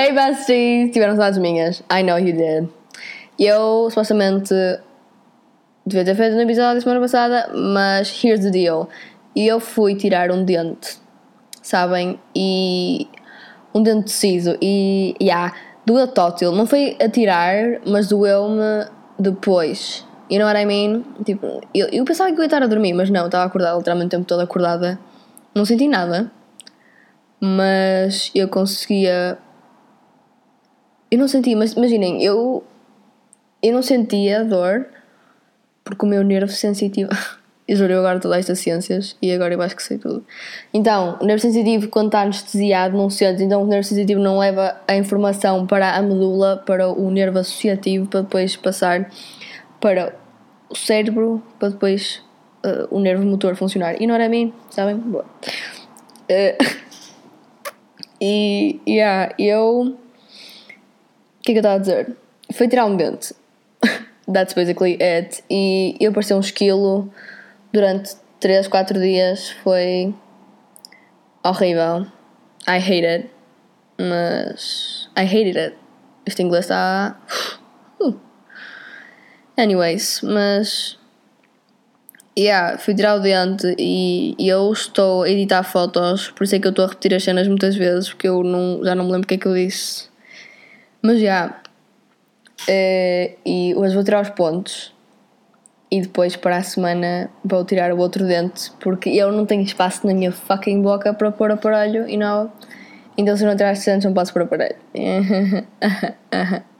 Hey besties! Tiveram saudades minhas. I know you did. Eu supostamente devia ter feito um episódio semana passada, mas here's the deal. Eu fui tirar um dente, sabem? E. um dente de siso. E. Yeah, doeu tótil. Não foi a tirar, mas doeu-me depois. You know what I mean? Tipo, eu, eu pensava que eu ia estar a dormir, mas não, estava acordada literalmente o tempo todo acordada. Não senti nada. Mas eu conseguia. Eu não sentia, mas imaginem, eu. Eu não sentia dor porque o meu nervo sensitivo. eu juro, agora estou estas ciências e agora eu acho que sei tudo. Então, o nervo sensitivo, quando está anestesiado, não sente. Então, o nervo sensitivo não leva a informação para a medula, para o nervo associativo, para depois passar para o cérebro, para depois uh, o nervo motor funcionar. E não era a mim, sabem? Boa. Uh, e, yeah, eu. Que é que eu estava a dizer? Foi tirar um dente. That's basically it. E eu parecia um esquilo durante 3, 4 dias. Foi horrível. I hate it. Mas. I hated it. Este inglês está. Uh. Anyways, mas. Yeah, fui tirar o dente e, e eu estou a editar fotos, por isso é que eu estou a repetir as cenas muitas vezes, porque eu não, já não me lembro o que é que eu disse. Mas já. Uh, e hoje vou tirar os pontos e depois para a semana vou tirar o outro dente, porque eu não tenho espaço na minha fucking boca para pôr aparelho e não. Então se eu não tirar os dentes não posso pôr aparelho.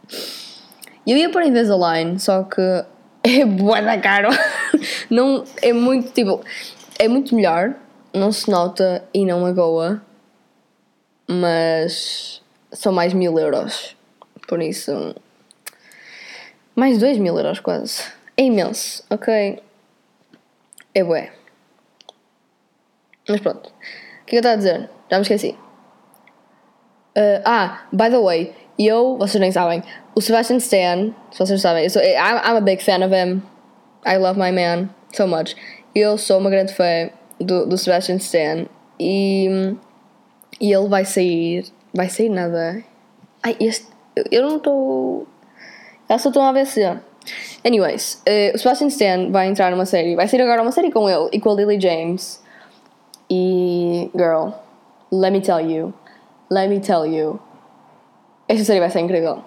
Eu ia pôr Invisalign, só que é boa da caro. Não, é muito, tipo, é muito melhor, não se nota e não magoa, mas são mais mil euros. Por isso, mais dois mil euros quase. É imenso, ok? É bué. Mas pronto. O que eu estava a dizer? Já me esqueci. Uh, ah, by the way, eu, vocês nem sabem, o Sebastian Stan, se vocês sabem, eu sou, I'm, I'm a big fan of him. I love my man so much. Eu sou uma grande fã do, do Sebastian Stan e, e ele vai sair. Vai sair nada. Ai, este. Eu não estou. Eu só a AVC. Anyways, uh, o Sebastian Stan vai entrar numa série. Vai sair agora uma série com ele e com a Lily James. E. Girl, let me tell you. Let me tell you. Esta série vai ser incrível.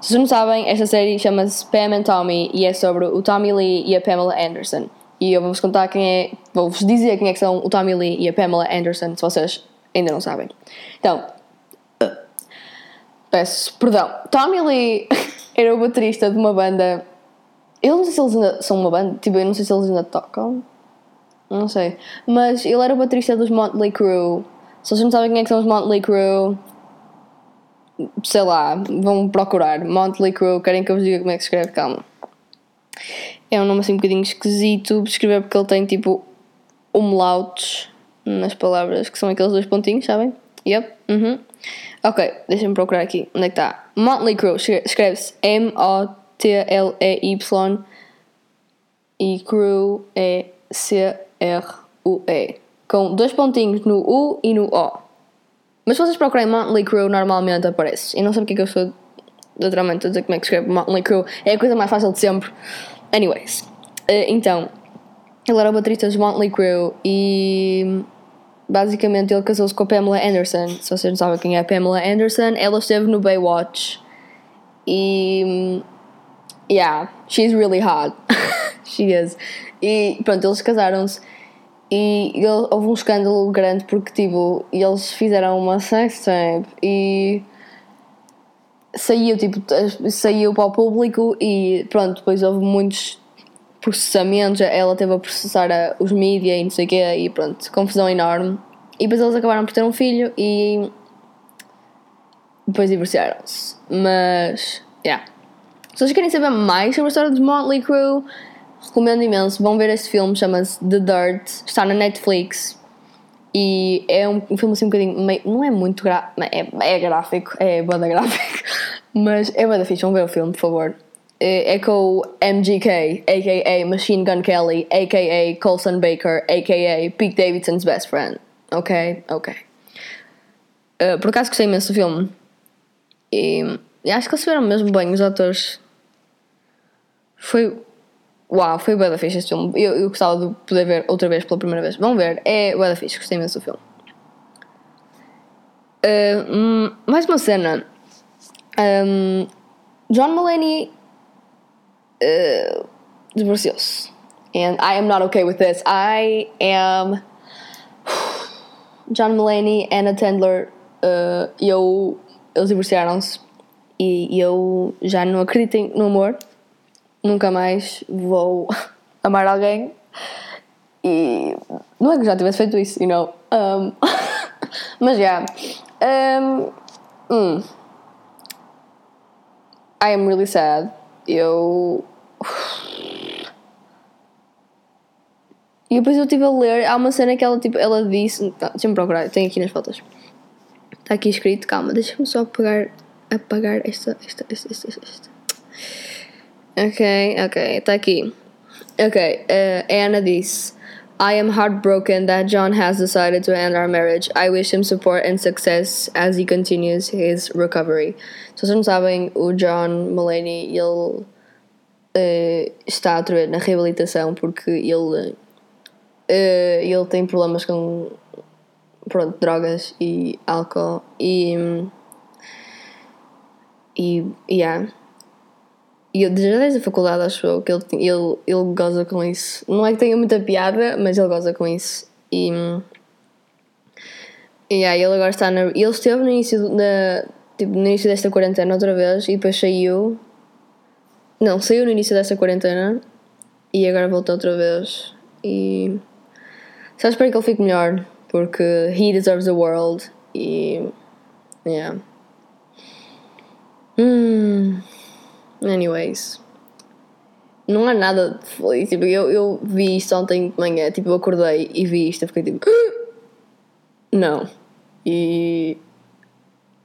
Se vocês não sabem, esta série chama-se Pam and Tommy e é sobre o Tommy Lee e a Pamela Anderson. E eu vou-vos contar quem é, vou-vos dizer quem é que são o Tommy Lee e a Pamela Anderson, se vocês ainda não sabem. Então, peço perdão. Tommy Lee era o baterista de uma banda. Eu não sei se eles ainda são uma banda, tipo, eu não sei se eles ainda tocam. Não sei. Mas ele era o baterista dos Motley Crue. Se vocês não sabem quem é que são os Motley Crue, sei lá, vão procurar. Motley Crue, querem que eu vos diga como é que se escreve? Calma. É um nome assim um bocadinho esquisito de escrever porque ele tem tipo umlauts nas palavras, que são aqueles dois pontinhos, sabem? Yep. Uhum. Ok, deixem-me procurar aqui. Onde é que está? Motley Crue, escreve-se M-O-T-L-E-Y e Crue é C-R-U-E. Com dois pontinhos no U e no O. Mas se vocês procurem Motley Crue, normalmente aparece. E não sei porque é que eu sou literalmente a dizer como é que escreve Motley Crue. É a coisa mais fácil de sempre. Anyways. Uh, então, ele era o baterista de Motley Crue e basicamente ele casou-se com a Pamela Anderson. Se vocês não sabem quem é a Pamela Anderson, ela esteve no Baywatch. E. Yeah, she's really hot. She is. E pronto, eles casaram-se. E ele, houve um escândalo grande porque, tipo, eles fizeram uma sex tape e saiu, tipo, saiu para o público e pronto, depois houve muitos processamentos, ela teve a processar os mídias e não sei o quê e pronto, confusão enorme. E depois eles acabaram por ter um filho e depois divorciaram-se. Mas, yeah. Se vocês querem saber mais sobre a história de Motley Crue, recomendo imenso. Vão ver este filme, chama-se The Dirt, está na Netflix. E é um, um filme assim um bocadinho. Meio, não é muito gráfico, é, é gráfico, é banda gráfico, mas é banda fixe. Vão ver o filme, por favor. É, é com o MGK, a.k.a. Machine Gun Kelly, a.k.a. Colson Baker, a.k.a. Pete Davidson's best friend. Ok? Ok. Uh, por acaso gostei imenso do filme. E, e acho que eles tiveram mesmo bem, os atores. Foi. Uau, foi bué da fixe este filme. Eu, eu gostava de poder ver outra vez pela primeira vez. Vão ver, é bué da fixe, gostei imenso do filme. Uh, mais uma cena. Um, John Mulaney uh, divorciou-se. And I am not okay with this. I am. John Mulaney, Anna Tendler, uh, eu, eles divorciaram-se e eu já não acredito no amor. Nunca mais vou amar alguém. E não é que já tivesse feito isso, you know. Um, mas já. Yeah. Um, mm. I am really sad. Eu. E depois eu estive a ler, há uma cena que ela, tipo, ela disse. Tá, deixa-me procurar, tem aqui nas fotos. Está aqui escrito, calma, deixa-me só apagar, apagar esta, esta, esta, esta, esta. Ok, ok, está aqui. Ok, uh, Anna disse. I am heartbroken that John has decided to end our marriage. I wish him support and success as he continues his recovery. Vocês não sabem, o John Mulaney, ele uh, está outra vez na reabilitação porque ele, uh, ele tem problemas com pronto, drogas e álcool e. E. Yeah. E eu já desde a faculdade acho eu que ele, ele, ele goza com isso. Não é que tenha muita piada, mas ele goza com isso. E. E aí ele agora está na. Ele esteve no início, da, tipo, no início desta quarentena outra vez e depois saiu. Não, saiu no início desta quarentena e agora voltou outra vez. E. Só espero que ele fique melhor porque he deserves the world e. Yeah. Hmm. Anyways. Não há nada de feliz. Tipo, eu, eu vi isto ontem de manhã. Tipo, eu acordei e vi isto. Eu fiquei tipo. Não. E.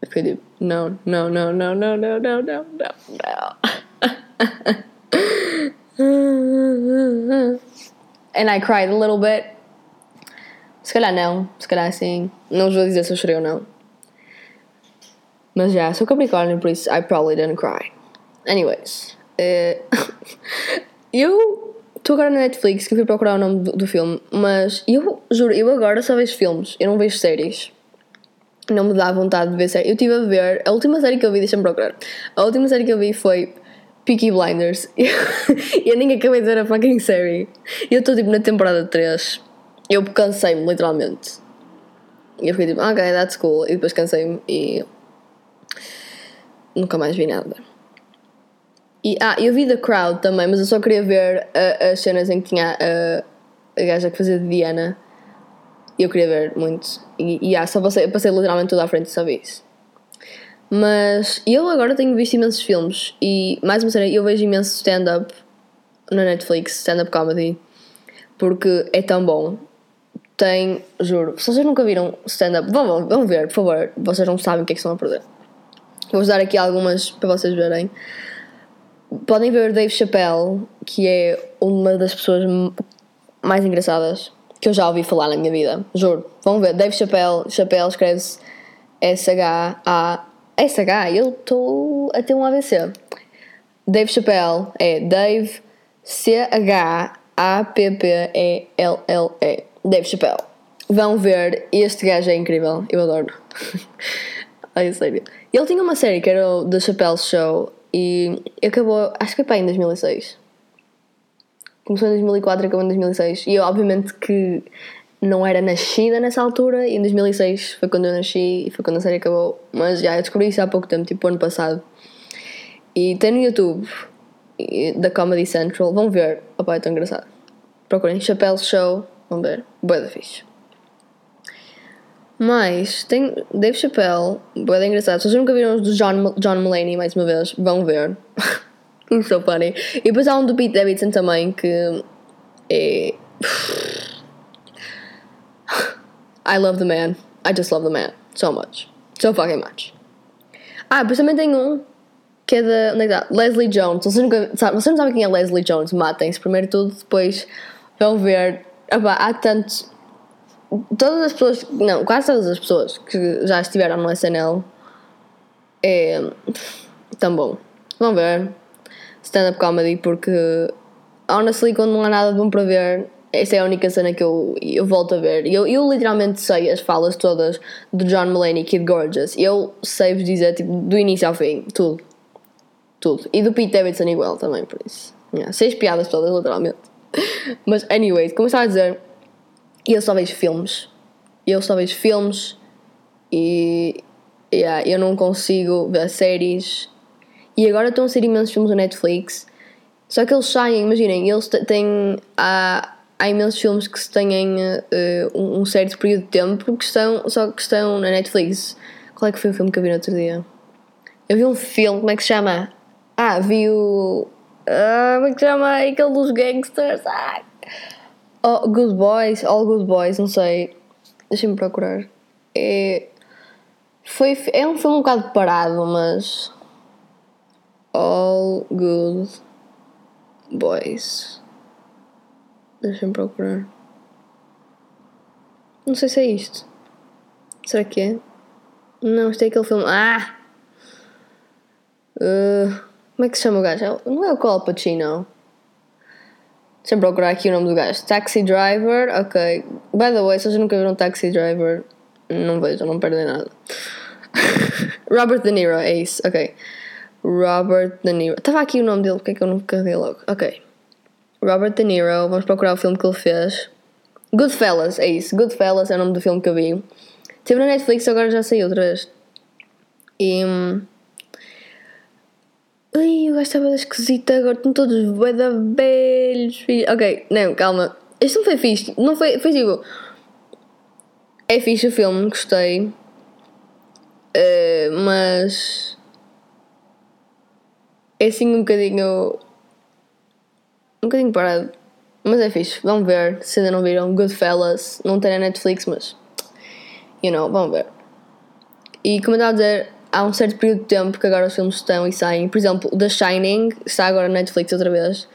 Eu fiquei tipo. Não, não, não, não, não, não, não, não, não. And I cried a little bit. Se calhar não, se calhar sim. Não vou dizer se eu chorei ou não. Mas já, sou Capricórnio, por isso I probably didn't cry. Anyways, uh, eu estou agora na Netflix que eu fui procurar o nome do, do, filme, mas eu juro, eu agora só vejo filmes, eu não vejo séries. Não me dá vontade de ver séries. Eu estive a ver, a última série que eu vi, deixa-me procurar. A última série que eu vi foi Peaky Blinders. e eu nem acabei de ver a fucking série. Eu estou tipo na temporada 3. Eu cansei-me, literalmente. E eu fiquei tipo, ok, that's cool. E depois cansei-me e. Nunca mais vi nada. E, ah, eu vi The Crowd também, mas eu só queria ver uh, as cenas em que tinha uh, a gaja que fazia de Diana. Eu queria ver muito. E, e ah, só passei, passei literalmente tudo à frente só vi isso. Mas eu agora tenho visto imensos filmes. E mais uma cena, eu vejo imenso stand-up na Netflix, stand-up comedy. Porque é tão bom. Tem, juro, se vocês nunca viram stand-up, vão, vão ver, por favor. Vocês não sabem o que é que estão a perder. Vou-vos dar aqui algumas para vocês verem podem ver o Dave Chappelle, que é uma das pessoas mais engraçadas que eu já ouvi falar na minha vida. Juro. Vão ver. Dave Chappelle, Chappelle escreve-se S-H-A. S-H, eu estou a ter um AVC. Dave Chappelle é Dave C-H-A-P-P-E-L-L-E. Dave Chappelle. Vão ver, este gajo é incrível. Eu adoro. Ai, sério. Ele tinha uma série que era o The Chappelle Show e acabou, acho que foi em 2006. Começou em 2004 e acabou em 2006. E eu, obviamente, que não era nascida nessa altura. E em 2006 foi quando eu nasci e foi quando a série acabou. Mas já, eu descobri isso há pouco tempo, tipo ano passado. E tem no YouTube da Comedy Central. Vão ver. Opa, é tão engraçado. Procurem Chapéu Show. Vão ver. Boa da fixe. Mas tem Dave Chappelle, boa engraçado. Se vocês nunca viram os do John, John Mulaney, mais uma vez, vão ver. It's so funny. E depois há um do Pete Davidson também que é. I love the man. I just love the man. So much. So fucking much. Ah, depois também tem um que é da. Onde é que tá? Leslie Jones. Vocês, nunca, sabe, vocês não sabem quem é Leslie Jones? Matem-se primeiro tudo, depois vão ver. Epá, há tantos todas as pessoas, não, quase todas as pessoas que já estiveram no SNL é tão bom. Vão ver stand-up comedy porque honestly quando não há nada de bom para ver esta é a única cena que eu, eu volto a ver. Eu, eu literalmente sei as falas todas do John Mulaney, Kid Gorgeous. Eu sei-vos dizer, tipo, do início ao fim, tudo. Tudo. E do Pete Davidson igual também, por isso. Yeah, sei as piadas todas, literalmente. Mas, anyways, como estava a dizer, eu só vejo filmes. Eu só vejo filmes e yeah, eu não consigo ver séries. E agora estão a sair imensos filmes no Netflix. Só que eles saem, imaginem, eles têm. Há, há imensos filmes que se têm uh, um, um, certo período de tempo que estão, só que estão na Netflix. Qual é que foi o filme que eu vi no outro dia? Eu vi um filme, como é que se chama? Ah, vi o. Ah, como é que se chama? Aquele dos gangsters. Ah. Oh, Good Boys, All Good Boys, não sei. Deixa-me procurar. É. Foi, é um filme um bocado parado, mas. All Good Boys. Deixa-me procurar. Não sei se é isto. Será que é? Não, isto é aquele filme. Ah! Uh, como é que se chama o gajo? Não é o Col Pacino. Deixa-me procurar aqui o nome do gajo. Taxi Driver, ok. By the way, se vocês nunca viram Taxi Driver, não vejam, não perdem nada. Robert De Niro, é isso, ok. Robert De Niro. Estava aqui o nome dele, porque é que eu não carreguei logo? Ok. Robert De Niro, vamos procurar o filme que ele fez. Goodfellas, é isso. Goodfellas é o nome do filme que eu vi. Teve na Netflix, agora já saiu outra vez. E. Hum, Ai, gajo estava esquisito agora, estão todos bué da velhos. Ok, não, calma. Este não foi fixe. Não foi, foi tipo. É fixe o filme, gostei. Uh, mas. É assim um bocadinho. Um bocadinho parado. Mas é fixe. Vão ver. Se ainda não viram, Goodfellas. Não tem na Netflix, mas. You know, vão ver. E como eu estava a dizer há um certo período de tempo que agora os filmes estão e saem. Por exemplo, The Shining está agora na Netflix outra vez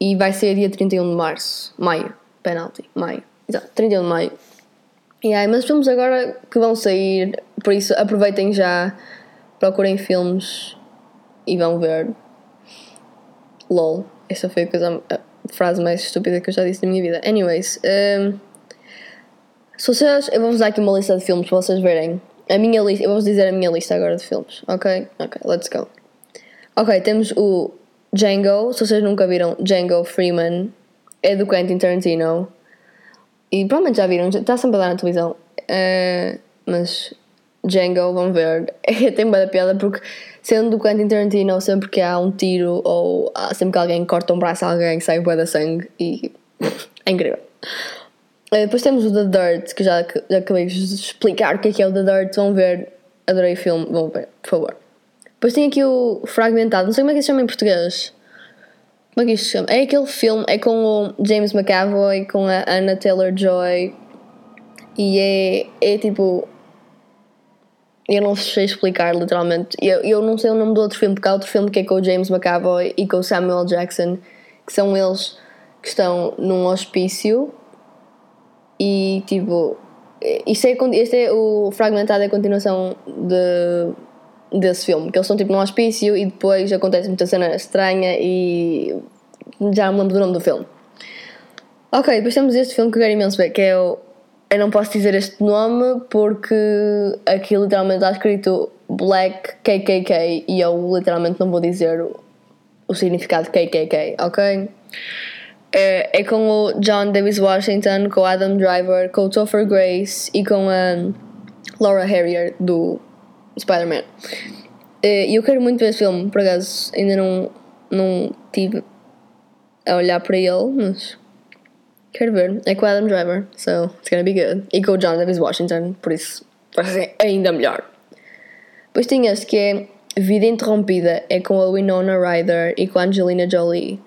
e vai ser dia 31 de março. Maio. Penalty. Maio. Exato, 31 de maio. E há imensos filmes agora que vão sair, por isso aproveitem já, procurem filmes e vão ver. LOL. Essa foi a, coisa, a frase mais estúpida que eu já disse na minha vida. Anyways, um, se vocês, eu vou-vos dar aqui uma lista de filmes para vocês verem a minha lista, eu vou dizer a minha lista agora de filmes, ok? Ok, let's go. Ok, temos o Django, se vocês nunca viram Django Freeman, é do Quentin Tarantino. E provavelmente já viram, está sempre dar na televisão. Uh, mas Django, vão ver. É, tem boa piada porque, sendo do Quentin Tarantino, sempre que há um tiro ou sempre que alguém corta um braço a alguém, sai boa da sangue e é incrível. Eh, depois temos o The Dirt, que já, acabei de explicar o que é, que é o The Dirt. Vão ver, adorei o filme, vão ver, por favor. Depois tem aqui o Fragmentado, não sei como é que se chama em português. Como é que isto se chama? É aquele filme, é com o James McAvoy, com a Anna Taylor Joy. E é, é tipo. Eu não sei explicar literalmente. Eu, eu não sei o nome do outro filme, porque há outro filme que é com o James McAvoy e com o Samuel Jackson, que são eles que estão num hospício e tipo, isto é, este é o fragmentado é a continuação de, desse filme, que eles estão tipo num hospício e depois acontece muita cena estranha e já me lembro do nome do filme. Ok, depois temos este filme que eu quero imenso ver, que é o. Eu não posso dizer este nome porque aqui literalmente está escrito Black KKK e eu literalmente não vou dizer o, o significado KKK, ok? É, é com o John Davis Washington, com o Adam Driver, com o Topher Grace e com a Laura Harrier do Spider-Man. É, e eu quero muito ver esse filme, por acaso ainda não, não tive a olhar para ele, mas quero ver. É com o Adam Driver, so it's gonna be good. E com o John Davis Washington, por isso vai ser ainda melhor. Depois tem este que é Vida Interrompida, é com a Winona Ryder e com a Angelina Jolie.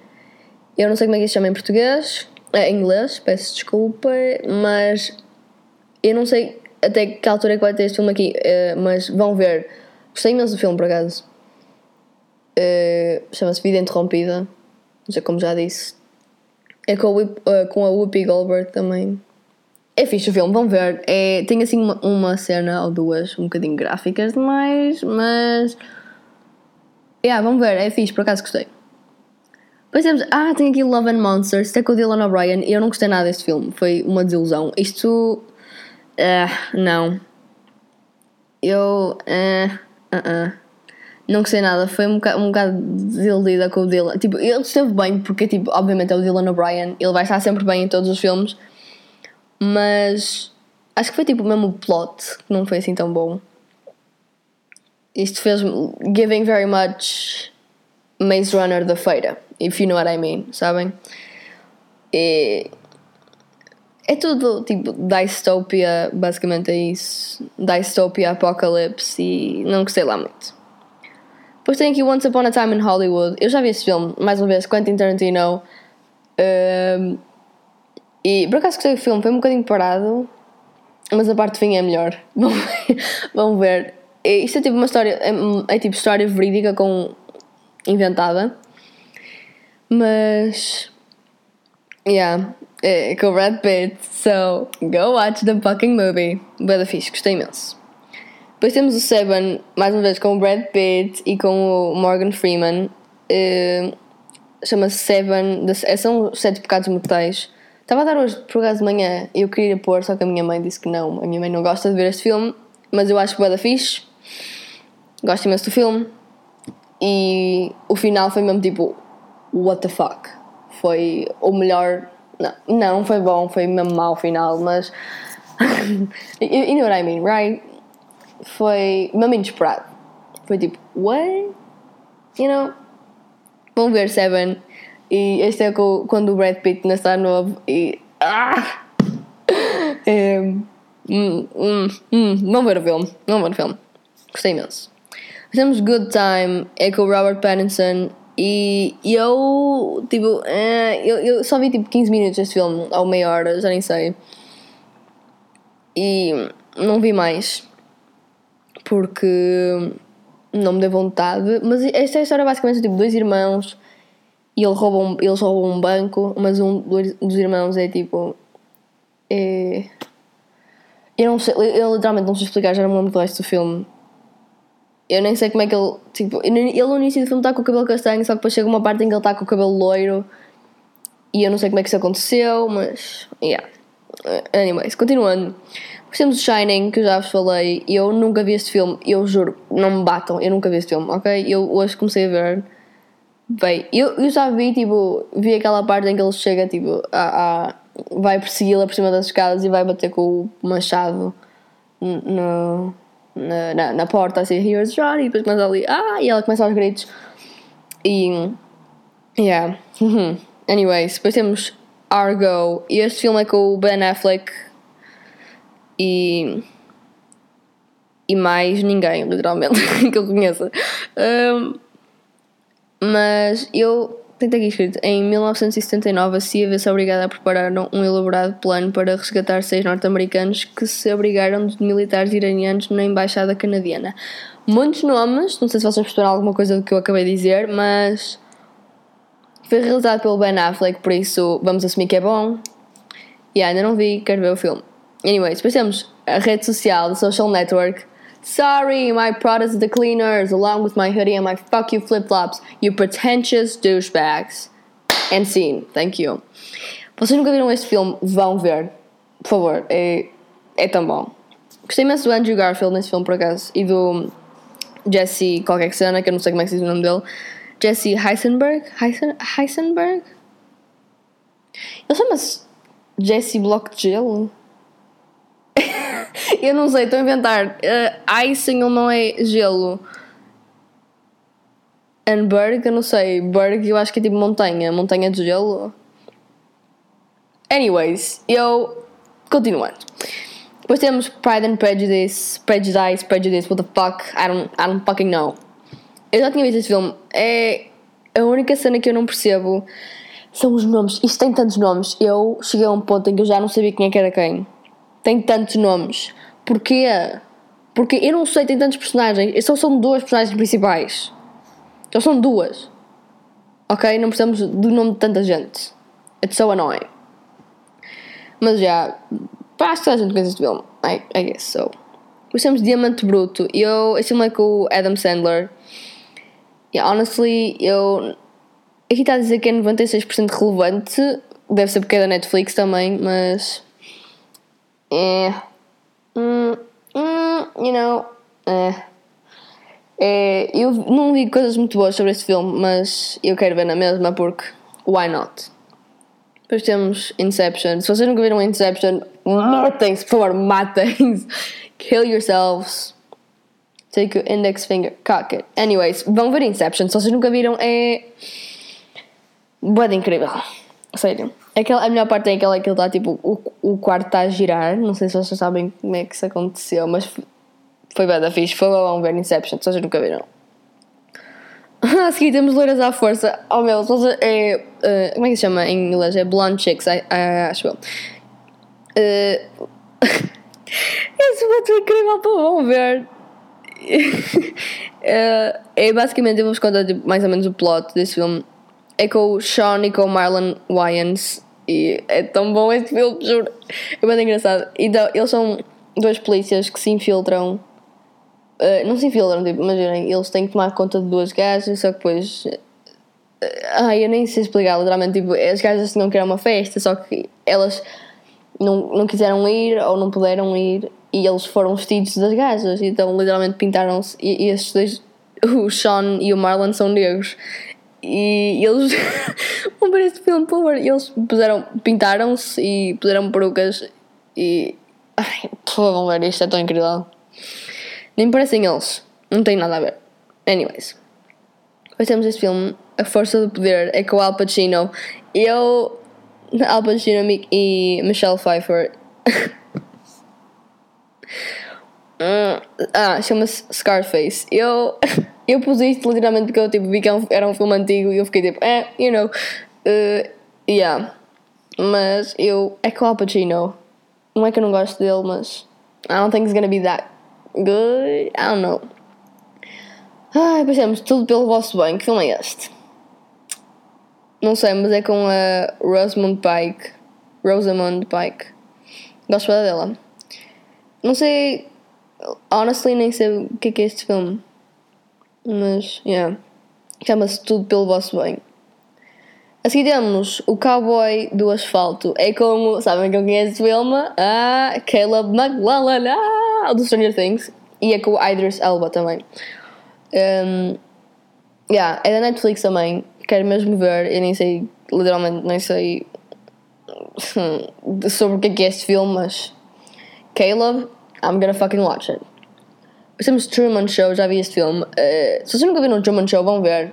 Eu não sei como é que se chama em português, é, em inglês, peço desculpa, mas eu não sei até que altura é que vai ter este filme aqui, uh, mas vão ver. Gostei imenso do filme, por acaso. Uh, Chama-se Vida Interrompida, já como já disse. É com a, uh, com a Whoopi Goldberg também. É fixe o filme, vão ver. É, tem assim uma, uma cena ou duas um bocadinho gráficas demais, mas. Yeah, vamos ver, é fixe, por acaso gostei. Depois temos. Ah, tem aqui Love and Monsters, até com o Dylan O'Brien, e eu não gostei nada deste filme, foi uma desilusão. Isto. Uh, não. Eu. Uh, uh, uh. Não gostei nada, foi um bocado, um bocado desiludida com o Dylan. Tipo, ele esteve bem, porque, tipo, obviamente é o Dylan O'Brien, ele vai estar sempre bem em todos os filmes, mas acho que foi tipo mesmo o plot que não foi assim tão bom. Isto fez giving very much Maze Runner da feira, if you know what I mean, sabem? E é tudo tipo dystopia, basicamente é isso. Dystopia, apocalypse e não gostei lá muito. Depois tem aqui Once Upon a Time in Hollywood. Eu já vi esse filme, mais uma vez, Quentin Tarantino. Um, e por acaso gostei do filme, foi um bocadinho parado, mas a parte de fim é melhor. Vamos ver. Isto é tipo uma história, é, é tipo história verídica com inventada. Mas. Yeah, é com o Brad Pitt. So, go watch the fucking movie. Boa fixe, gostei imenso. Depois temos o Seven, mais uma vez com o Brad Pitt e com o Morgan Freeman. Uh, Chama-se Seven, é, são sete pecados mortais. Estava a dar hoje por acaso de manhã eu queria pôr, só que a minha mãe disse que não. A minha mãe não gosta de ver este filme, mas eu acho que é da fixe. Gosto imenso do filme. E o final foi mesmo tipo, what the fuck? Foi o melhor. Não, não foi bom, foi mesmo mau final, mas. you, you know what I mean, right? foi mesmo inesperado. Foi tipo, what? You know? Vão ver Seven. E este é quando o Brad Pitt ainda está novo e. Ah! É, hum, hum, hum, vão ver o filme. Vão ver o filme. Gostei imenso. Temos Good Time, é com o Robert Pattinson. E eu, tipo, eh, eu, eu só vi tipo 15 minutos deste filme, ou meia hora, já nem sei. E não vi mais porque não me deu vontade. Mas esta é a história basicamente tipo dois irmãos e ele rouba um, eles roubam um banco, mas um dos irmãos é tipo. É, eu não sei, eu literalmente não sei explicar, já não me lembro do resto do filme. Eu nem sei como é que ele. Tipo, ele no início do filme está com o cabelo castanho, só que depois chega uma parte em que ele está com o cabelo loiro. E eu não sei como é que isso aconteceu, mas. Yeah. Anyways, continuando. Depois temos o Shining, que eu já vos falei. Eu nunca vi este filme, eu juro, não me batam, eu nunca vi este filme, ok? Eu hoje comecei a ver. Bem, eu, eu já vi, tipo, vi aquela parte em que ele chega, tipo, a, a vai persegui-la por cima das escadas e vai bater com o machado no, na, na, na porta, assim, here's Johnny, e depois começa ali, ah, e ela começa aos gritos. E, yeah. Anyways, depois temos Argo, e este filme é com o Ben Affleck e. e mais ninguém, literalmente, que eu conheça. Um, mas eu tenho aqui escrito: em 1979 a CIA vê-se obrigada a preparar um elaborado plano para resgatar seis norte-americanos que se abrigaram de militares iranianos na embaixada canadiana. Muitos nomes, não sei se vocês perceberam alguma coisa do que eu acabei de dizer, mas foi realizado pelo Ben Affleck, por isso vamos assumir que é bom. E yeah, ainda não vi, quero ver o filme. Anyways, depois temos a rede social, the social network. Sorry, my products the cleaners, along with my hoodie and my fuck you flip flops, you pretentious douchebags. And scene, thank you. Vocês nunca viram este filme? Vão ver, por favor, é, é tão bom. Gostei imenso do Andrew Garfield nesse filme, por acaso, e do Jesse, qualquer que seja, que eu não sei como é que se diz o nome dele. Jesse Heisenberg? Heisen, Heisenberg? Ele chama-se Jesse Block de Gelo? eu não sei, estou a inventar. Uh, icing não é gelo. And Berg, eu não sei. Berg eu acho que é tipo montanha. Montanha de gelo. Anyways, eu. Continuando. Depois temos Pride and Prejudice. Prejudice, Prejudice, what the fuck? I don't, I don't fucking know. Eu já tinha visto esse filme. É. A única cena que eu não percebo são os nomes. Isto tem tantos nomes. Eu cheguei a um ponto em que eu já não sabia quem é que era quem tem tantos nomes? Porquê? Porque eu não sei, tem tantos personagens. Só são duas personagens principais. Só são duas. Ok? Não precisamos do nome de tanta gente. It's so annoying. Mas já. Acho que toda a gente conhece este filme. I, I guess so. Depois temos Diamante Bruto. Eu, esse filme é com o Adam Sandler. Yeah, honestly, eu. Aqui está a dizer que é 96% relevante. Deve ser porque é da Netflix também, mas. É. Hum, hum, you know. É. é. Eu não vi coisas muito boas sobre este filme, mas eu quero ver na mesma porque. Why not? Depois temos Inception. Se vocês nunca viram Inception, matem-se, por favor, matem-se. Kill yourselves. Take your index finger, cock it. Anyways, vão ver Inception. Se vocês nunca viram, é. Boa incrível. Sério. Aquela, a melhor parte é aquela que ele está tipo. O, o quarto está a girar. Não sei se vocês sabem como é que isso aconteceu, mas foi bem da fixe. Foi bom ver Inception. Vocês nunca viram. A seguir temos loiras à força. Oh meu, é, uh, como é que se chama em inglês? É Blonde Chicks, acho eu. Uh, esse muito incrível para vão ver. uh, é basicamente, eu vou-vos contar tipo, mais ou menos o plot desse filme. É com o Sean e com o Marlon Wayans. E é tão bom este filme, juro. É muito engraçado. Então, eles são dois polícias que se infiltram Uh, não se infiltram, tipo, imaginem, eles têm que tomar conta de duas gajas, só que depois. Uh, ai, eu nem sei explicar, literalmente, tipo, as gajas tinham que ir a uma festa, só que elas não, não quiseram ir ou não puderam ir e eles foram vestidos das gajas, então literalmente pintaram-se. E, e estes dois, o Sean e o Marlon, são negros. E eles vão ver este filme, por favor. Eles puseram, pintaram-se e puseram perucas e. Ai, por favor, ver, isto é tão incrível. Nem parecem eles. Não tem nada a ver. Anyways. Depois temos este filme, A Força do Poder, é com o Al Pacino. Eu, Al Pacino e Michelle Pfeiffer. ah, chama-se Scarface. Eu, eu pus isto literalmente porque eu tipo, vi que era um filme antigo e eu fiquei tipo, eh, you know. Uh, yeah. Mas eu. É com o Al Pacino. Não é que eu não gosto dele, mas. I don't think it's gonna be that good. I don't know. Ai, pensamos, tudo pelo vosso bem. Que filme é este? Não sei, mas é com a Rosamund Pike. Rosamund Pike. Gosto dela. Não sei. Honestly, nem sei o que é, que é este filme. Mas, yeah. Chama-se Tudo pelo Vosso Bem. A seguir temos o Cowboy do Asfalto. É como. Sabem quem é este filme? Ah, Caleb ah, do Stranger Things. E é com o Idris Elba também. Um, yeah, é da Netflix também. Quero mesmo ver. Eu nem sei, literalmente, nem sei sobre o que é, que é este filme, mas. Caleb, I'm gonna fucking watch it. Temos Truman Show, já vi este filme. Uh, se vocês nunca viram Truman Show, vão ver.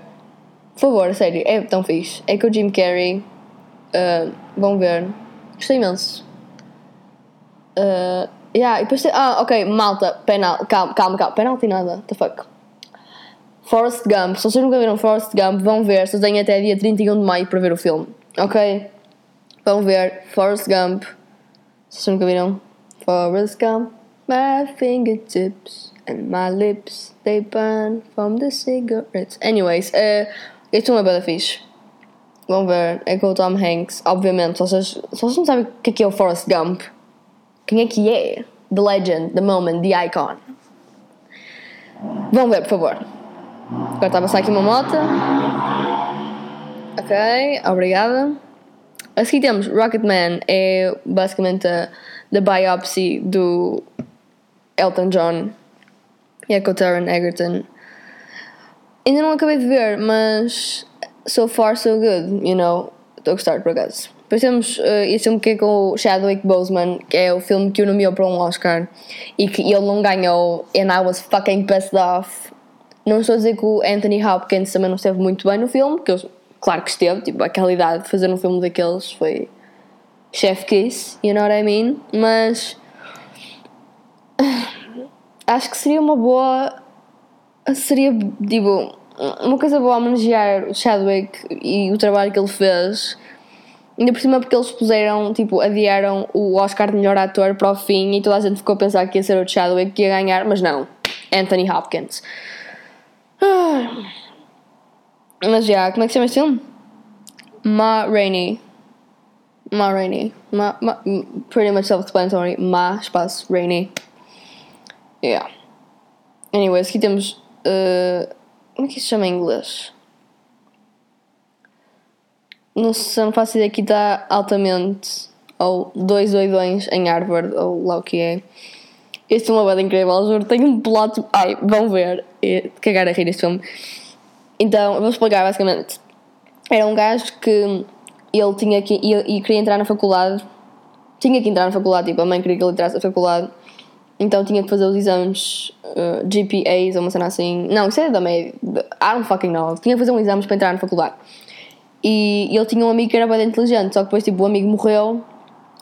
Por favor, sério, é tão fixe. É com o Jim Carrey. Uh, vão ver. Gostei imenso. Uh, Yeah, e depois tem, Ah, ok, malta, penal, calma, calma, calma, penalti nada, the fuck. Forrest Gump, se vocês nunca viram Forrest Gump, vão ver, vocês têm até dia 31 de maio para ver o filme, ok? Vão ver Forrest Gump, se vocês nunca viram. Forrest Gump, my fingertips and my lips, they burn from the cigarettes. Anyways, uh, este filme é bem fixe. Vão ver, é com o Tom Hanks, obviamente, se vocês, se vocês não sabem o que é, que é o Forrest Gump, quem é que é? The legend, the moment, the icon. Vão ver, por favor. Agora está a passar aqui uma moto. Ok, obrigada. A seguir temos Rocketman, é basicamente a the biopsy do Elton John e é com o Taron Egerton. Ainda não acabei de ver, mas so far so good, you know. Estou a gostar por acaso. Depois temos uh, esse filme que é com o Chadwick Boseman, que é o filme que o nomeou para um Oscar e que ele não ganhou, and I was fucking pissed off. Não estou a dizer que o Anthony Hopkins também não esteve muito bem no filme, que eu, claro que esteve, tipo, a qualidade de fazer um filme daqueles foi chef kiss, you know what I mean? Mas acho que seria uma boa. Seria, tipo, uma coisa boa homenagear o Chadwick e o trabalho que ele fez Ainda por cima porque eles puseram, tipo, adiaram o Oscar de melhor ator para o fim e toda a gente ficou a pensar que ia ser o Chadwick que ia ganhar, mas não. Anthony Hopkins. Ah. Mas já, como é que se chama este filme? Ma Rainey. Ma Rainey. Ma, ma, pretty much self-explanatory. Ma, espaço, Rainey. Yeah. Anyways, aqui temos. Uh, como é que isso se chama em inglês? Não sei, não faço ideia. Aqui está altamente. Ou dois doidões em Harvard, ou lá o que é. Este é uma banda incrível, juro. Tem um plot. Ai, vão ver. E, cagar a rir este filme. Então, vou explicar basicamente. Era um gajo que ele tinha que. e queria entrar na faculdade. Tinha que entrar na faculdade, tipo, a mãe queria que ele entrasse na faculdade. Então tinha que fazer os exames uh, GPAs ou uma cena assim. Não, isso é da média. I don't fucking know. Tinha que fazer um exame para entrar na faculdade. E ele tinha um amigo que era bem inteligente, só que depois tipo, o amigo morreu,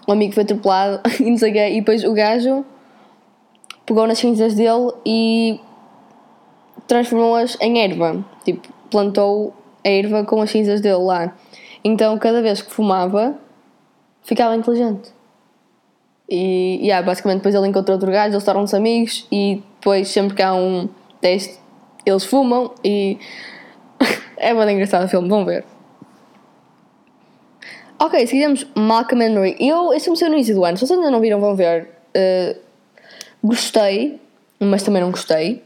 o amigo foi atropelado e não sei o quê. E depois o gajo pegou nas cinzas dele e transformou-as em erva. Tipo, plantou a erva com as cinzas dele lá. Então, cada vez que fumava, ficava inteligente. E, yeah, basicamente, depois ele encontrou outro gajo, eles tornam-se amigos e depois, sempre que há um teste, eles fumam e. é muito engraçado o filme, vão ver. Ok, seguimos Malcolm and Marie. Eu, esse filme saiu no início do ano, se vocês ainda não viram, vão ver. Uh, gostei, mas também não gostei.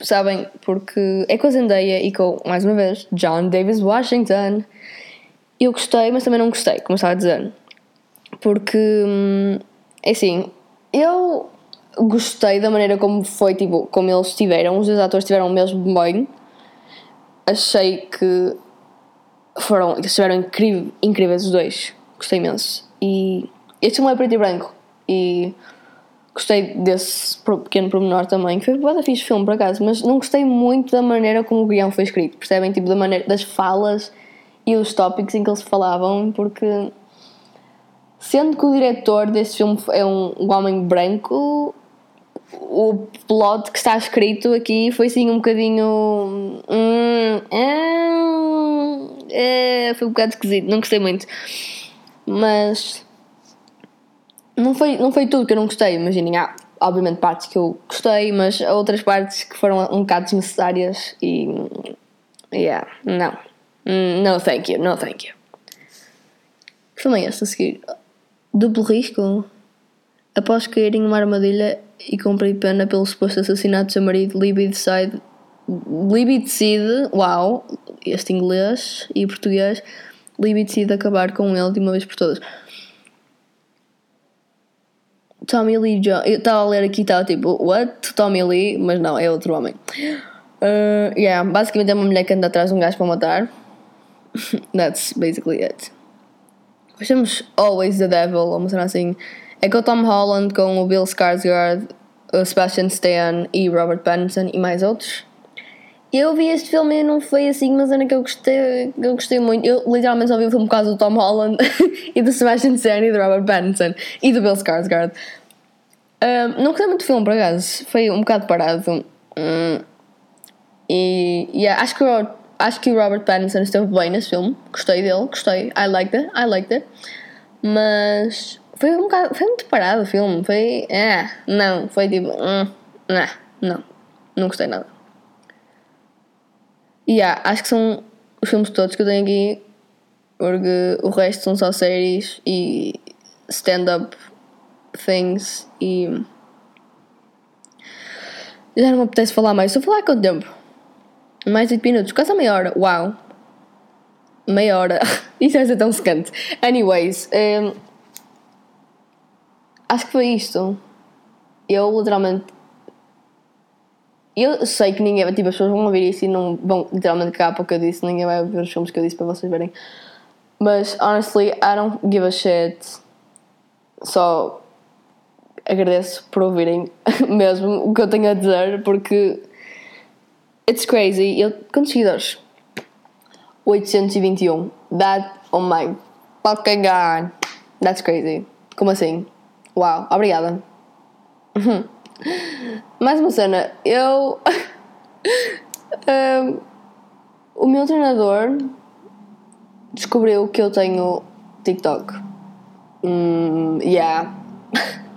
Sabem? Porque é com a Zendaya e com, mais uma vez, John Davis Washington. Eu gostei, mas também não gostei, como estava a dizer. Porque, hum, é assim, eu gostei da maneira como foi, tipo, como eles estiveram. Os dois atores estiveram mesmo bem. Achei que foram, estiveram incríveis, incríveis os dois. Gostei imenso. E este filme é preto e branco. E gostei desse pequeno pormenor também. Foi bem fixe filme, por acaso. Mas não gostei muito da maneira como o guião foi escrito. Percebem? Tipo, da maneira, das falas e os tópicos em que eles falavam. Porque... Sendo que o diretor desse filme é um, um homem branco, o plot que está escrito aqui foi assim um bocadinho. Hum, é, é, foi um bocado esquisito, não gostei muito. Mas. Não foi, não foi tudo que eu não gostei, imaginem. Há, obviamente, partes que eu gostei, mas há outras partes que foram um bocado desnecessárias e. Yeah, não. No, thank you, no, thank you. Que filme é este a seguir? Duplo risco? Após cair em uma armadilha e cumprir pena pelo suposto assassinato do seu marido, Libby decide. Libby decide. Uau! Este inglês e português. Libby decide acabar com ele de uma vez por todas. Tommy Lee Jones. Eu estava a ler aqui e estava tipo, what? Tommy Lee? Mas não, é outro homem. Uh, yeah, basicamente é uma mulher que anda atrás de um gajo para matar. That's basically it. Nós temos Always the Devil, uma cena assim. É com o Tom Holland, com o Bill Skarsgård, o Sebastian Stan e Robert Pattinson e mais outros. Eu vi este filme e não foi assim uma cena que eu gostei, eu gostei muito. Eu literalmente só vi o filme por causa do Tom Holland e do Sebastian Stan e do Robert Pattinson e do Bill Skarsgård. Um, não gostei muito do filme, por acaso. Foi um bocado parado. Um, e yeah, acho, que o, acho que o Robert Pattinson esteve bem nesse filme. Gostei dele, gostei. I liked it, I liked it. Mas foi um bocado, foi muito parado o filme. Foi. É, não, foi tipo. Hum, não, não, não gostei nada. E yeah, acho que são os filmes todos que eu tenho aqui, porque o resto são só séries e stand-up things e. Já não me apetece falar mais. Estou a falar há quanto tempo? Mais de 8 minutos, quase meia hora. Uau! Meia hora. Isso vai ser tão secante. Anyways, um, acho que foi isto. Eu literalmente. Eu sei que ninguém. Tipo, as pessoas vão ouvir isso e não vão literalmente cagar para o que eu disse. Ninguém vai ver os filmes que eu disse para vocês verem. Mas, honestly, I don't give a shit. Só agradeço por ouvirem mesmo o que eu tenho a dizer, porque. It's crazy. Eu, quantos seguidores? 821. That, oh my fucking god. That's crazy. Como assim? Uau, obrigada. Mais uma cena. Eu. um, o meu treinador descobriu que eu tenho TikTok. Mm, yeah.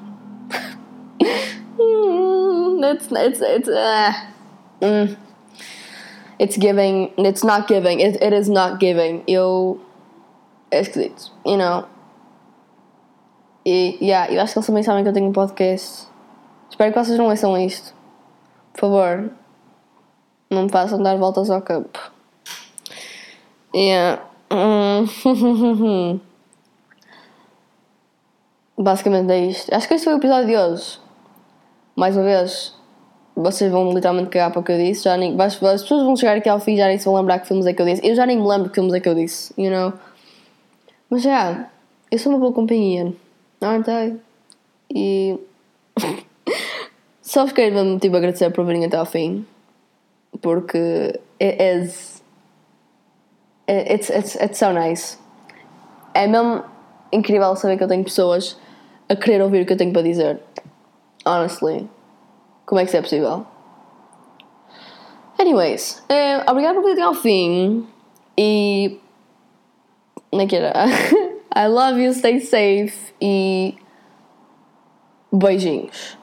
it's it's it's uh, mm, it's giving. It's not giving. It, it is not giving. Eu é esquisito. You know. E yeah, eu acho que eles também sabem que eu tenho um podcast. Espero que vocês não ouçam isto. Por favor, não me façam dar voltas ao campo. Yeah. Basicamente é isto. Acho que este foi o episódio de hoje. Mais uma vez, vocês vão literalmente cagar para o que eu disse. Já nem, as pessoas vão chegar aqui ao fim e já nem se vão lembrar que filmes é que eu disse. Eu já nem me lembro que filmes é que eu disse, you know? Mas já, yeah, eu sou uma boa companhia, aren't I? E. Só quero mesmo tipo, agradecer por virem até ao fim. Porque it is. It's, it's, it's so nice. É mesmo incrível saber que eu tenho pessoas a querer ouvir o que eu tenho para dizer. Honestly. Como é que isso é possível? Anyways, é, obrigado por até ao fim. E. Como é que era? I love you, stay safe e. Beijinhos.